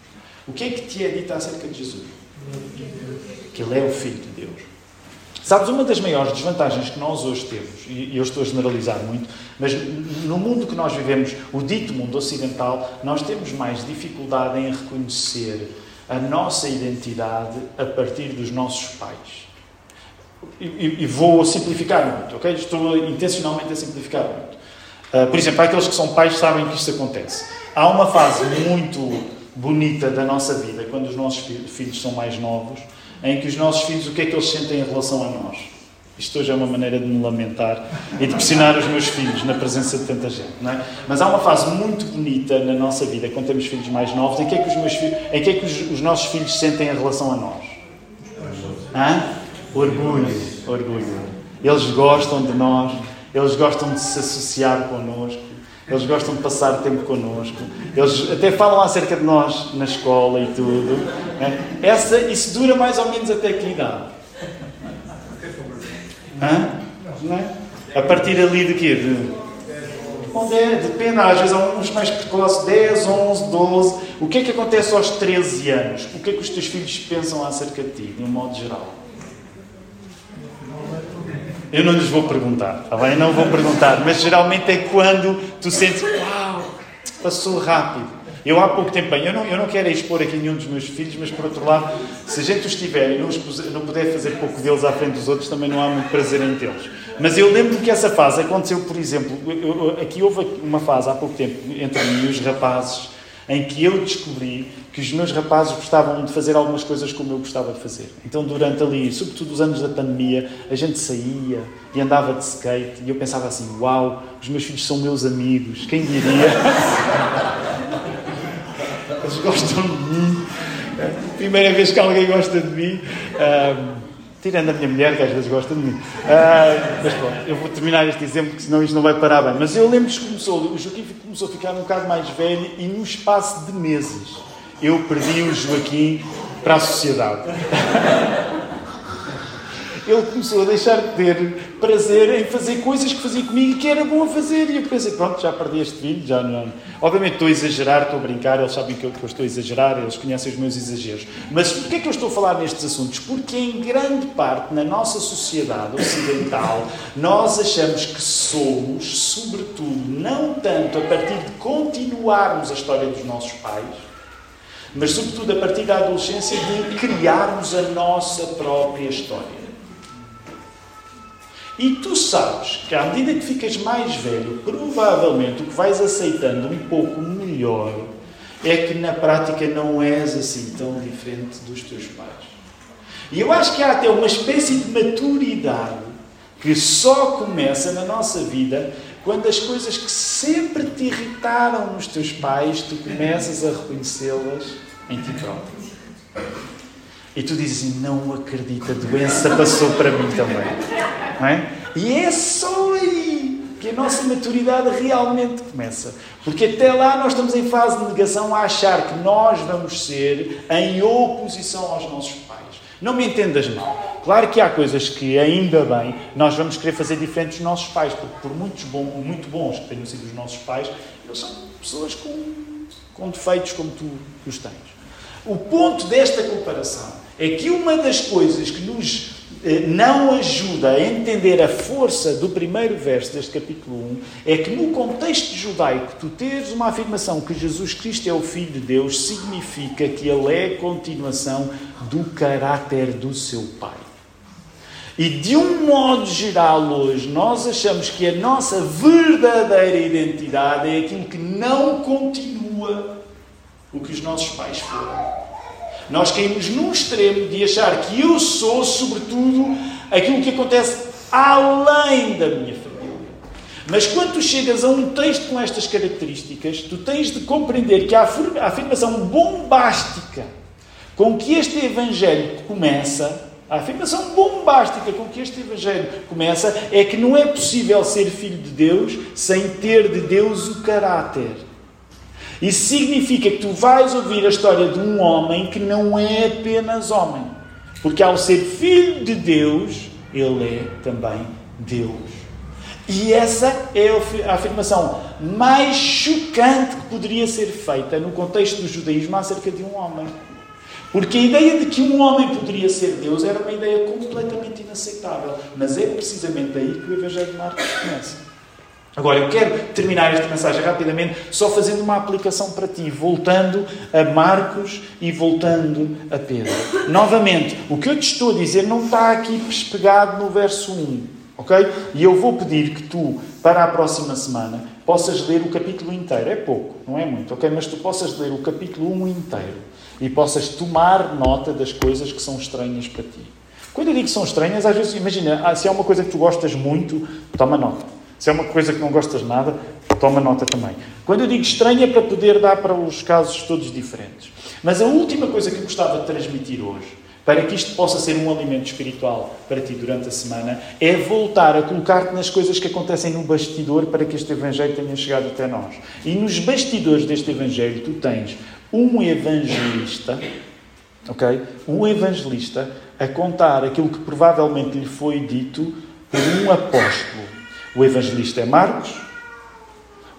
O que é que te é dito acerca de Jesus? Que Ele é o Filho de Deus. Sabes, uma das maiores desvantagens que nós hoje temos, e eu estou a generalizar muito, mas no mundo que nós vivemos, o dito mundo ocidental, nós temos mais dificuldade em reconhecer a nossa identidade a partir dos nossos pais. E, e, vou simplificar muito, ok? Estou intencionalmente a simplificar muito. Uh, por exemplo, aqueles que são pais sabem que isto acontece. Há uma fase muito bonita da nossa vida, quando os nossos filhos são mais novos, em que os nossos filhos, o que é que eles sentem em relação a nós? Isto hoje é uma maneira de me lamentar e de pressionar os meus filhos na presença de tanta gente, não é? Mas há uma fase muito bonita na nossa vida, quando temos filhos mais novos, em que é que os, meus filhos, em que é que os, os nossos filhos sentem em relação a nós? Hã? Orgulho, orgulho. Eles gostam de nós, eles gostam de se associar connosco, eles gostam de passar tempo connosco, eles até falam acerca de nós na escola e tudo. Né? Essa, isso dura mais ou menos até que idade? Hã? É? A partir ali de quê? De... Onde é? Depende, às vezes há uns mais precoces, 10, 11, 12. O que é que acontece aos 13 anos? O que é que os teus filhos pensam acerca de ti, de um modo geral? Eu não lhes vou perguntar, está bem? Não vou perguntar, mas geralmente é quando tu sentes, uau, passou rápido. Eu há pouco tempo, bem, eu não, eu não quero expor aqui nenhum dos meus filhos, mas por outro lado, se a gente os tiver e não, não puder fazer pouco deles à frente dos outros, também não há muito prazer em tê-los. Mas eu lembro que essa fase aconteceu, por exemplo, eu, aqui houve uma fase há pouco tempo entre mim e os rapazes em que eu descobri que os meus rapazes gostavam de fazer algumas coisas como eu gostava de fazer. Então, durante ali, sobretudo os anos da pandemia, a gente saía e andava de skate e eu pensava assim: uau, os meus filhos são meus amigos, quem diria? *laughs* Eles gostam de mim. Primeira vez que alguém gosta de mim. Um, tirando a minha mulher, que às vezes gosta de mim. Uh, mas pronto, eu vou terminar este exemplo, porque senão isto não vai parar bem. Mas eu lembro que começou, o Joaquim começou a ficar um bocado mais velho e no espaço de meses eu perdi o Joaquim para a sociedade. Ele começou a deixar de ter prazer em fazer coisas que fazia comigo que era bom a fazer. E eu pensei, pronto, já perdi este filho, já não. Obviamente estou a exagerar, estou a brincar, eles sabem que eu, que eu estou a exagerar, eles conhecem os meus exageros. Mas porquê é que eu estou a falar nestes assuntos? Porque em grande parte na nossa sociedade ocidental nós achamos que somos, sobretudo, não tanto a partir de continuarmos a história dos nossos pais mas sobretudo a partir da adolescência de criarmos a nossa própria história. E tu sabes que à medida que ficas mais velho, provavelmente o que vais aceitando um pouco melhor é que na prática não és assim tão diferente dos teus pais. E eu acho que há até uma espécie de maturidade que só começa na nossa vida quando as coisas que sempre te irritaram nos teus pais, tu começas a reconhecê-las em ti próprio. E tu dizes não acredito, a doença passou para mim também. Não é? E é só aí que a nossa maturidade realmente começa. Porque até lá nós estamos em fase de negação a achar que nós vamos ser em oposição aos nossos pais. Não me entendas mal. Claro que há coisas que, ainda bem, nós vamos querer fazer diferentes dos nossos pais, porque por muitos muito bons que tenham sido os nossos pais, eles são pessoas com, com defeitos como tu os tens. O ponto desta comparação é que uma das coisas que nos não ajuda a entender a força do primeiro verso deste capítulo 1 é que no contexto judaico tu teres uma afirmação que Jesus Cristo é o Filho de Deus significa que ele é a continuação do caráter do seu Pai. E de um modo geral, hoje, nós achamos que a nossa verdadeira identidade é aquilo que não continua o que os nossos pais foram. Nós caímos num extremo de achar que eu sou, sobretudo, aquilo que acontece além da minha família. Mas quando tu chegas a um texto com estas características, tu tens de compreender que a afirmação bombástica com que este Evangelho começa a afirmação bombástica com que este Evangelho começa é que não é possível ser filho de Deus sem ter de Deus o caráter. Isso significa que tu vais ouvir a história de um homem que não é apenas homem. Porque ao ser filho de Deus, ele é também Deus. E essa é a afirmação mais chocante que poderia ser feita no contexto do judaísmo acerca de um homem. Porque a ideia de que um homem poderia ser Deus era uma ideia completamente inaceitável. Mas é precisamente aí que o Evangelho de Marcos começa. Agora, eu quero terminar esta mensagem rapidamente só fazendo uma aplicação para ti, voltando a Marcos e voltando a Pedro. Novamente, o que eu te estou a dizer não está aqui pespegado no verso 1, ok? E eu vou pedir que tu, para a próxima semana, possas ler o capítulo inteiro. É pouco, não é muito, ok? Mas tu possas ler o capítulo 1 inteiro e possas tomar nota das coisas que são estranhas para ti. Quando eu digo que são estranhas, às vezes, imagina, ah, se é uma coisa que tu gostas muito, toma nota. Se é uma coisa que não gostas nada, toma nota também. Quando eu digo estranha, é para poder dar para os casos todos diferentes. Mas a última coisa que eu gostava de transmitir hoje, para que isto possa ser um alimento espiritual para ti durante a semana, é voltar a colocar-te nas coisas que acontecem no bastidor para que este Evangelho tenha chegado até nós. E nos bastidores deste Evangelho, tu tens um evangelista, ok? Um evangelista a contar aquilo que provavelmente lhe foi dito por um apóstolo. O evangelista é Marcos,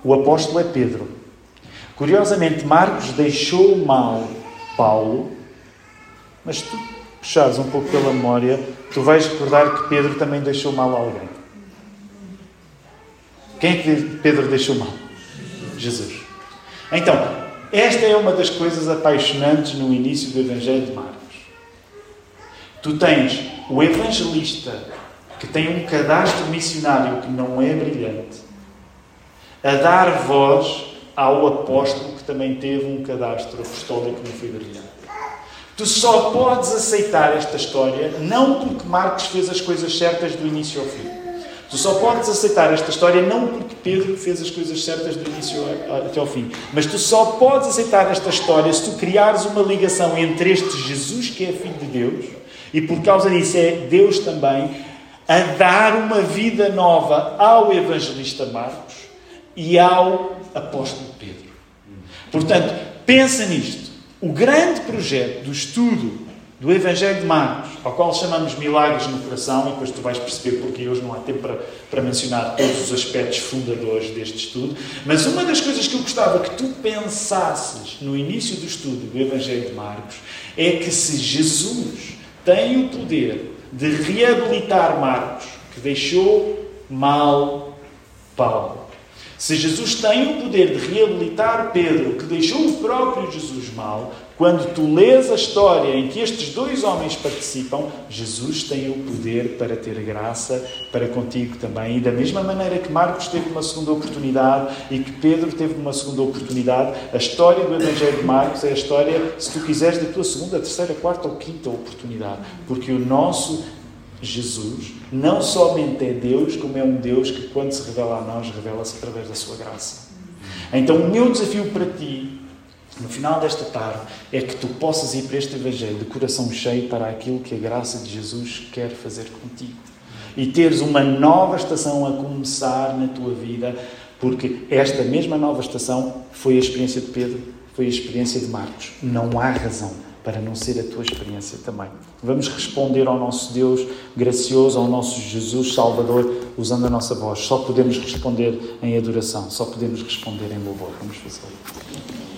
o apóstolo é Pedro. Curiosamente, Marcos deixou mal Paulo, mas tu puxares um pouco pela memória, tu vais recordar que Pedro também deixou mal alguém. Quem é que Pedro deixou mal? Jesus. Então, esta é uma das coisas apaixonantes no início do Evangelho de Marcos. Tu tens o evangelista que tem um cadastro missionário que não é brilhante, a dar voz ao apóstolo que também teve um cadastro apostólico que não foi brilhante. Tu só podes aceitar esta história não porque Marcos fez as coisas certas do início ao fim Tu só podes aceitar esta história não porque Pedro fez as coisas certas do início até ao fim, mas tu só podes aceitar esta história se tu criares uma ligação entre este Jesus, que é filho de Deus, e por causa disso é Deus também a dar uma vida nova ao evangelista Marcos e ao apóstolo Pedro. Portanto, pensa nisto. O grande projeto do estudo do Evangelho de Marcos, ao qual chamamos milagres no coração, e depois tu vais perceber porque hoje não há tempo para, para mencionar todos os aspectos fundadores deste estudo, mas uma das coisas que eu gostava que tu pensasses no início do estudo do Evangelho de Marcos é que se Jesus tem o poder de reabilitar Marcos, que deixou mal Paulo, se Jesus tem o poder de reabilitar Pedro, que deixou o próprio Jesus mal, quando tu lês a história em que estes dois homens participam, Jesus tem o poder para ter graça para contigo também. E da mesma maneira que Marcos teve uma segunda oportunidade e que Pedro teve uma segunda oportunidade, a história do Evangelho de Marcos é a história, se tu quiseres, da tua segunda, terceira, quarta ou quinta oportunidade. Porque o nosso Jesus não somente é Deus, como é um Deus que, quando se revela a nós, revela-se através da sua graça. Então, o meu desafio para ti no final desta tarde, é que tu possas ir para este Evangelho de coração cheio para aquilo que a graça de Jesus quer fazer contigo. E teres uma nova estação a começar na tua vida, porque esta mesma nova estação foi a experiência de Pedro, foi a experiência de Marcos. Não há razão para não ser a tua experiência também. Vamos responder ao nosso Deus gracioso, ao nosso Jesus Salvador, usando a nossa voz. Só podemos responder em adoração, só podemos responder em louvor. Vamos fazer.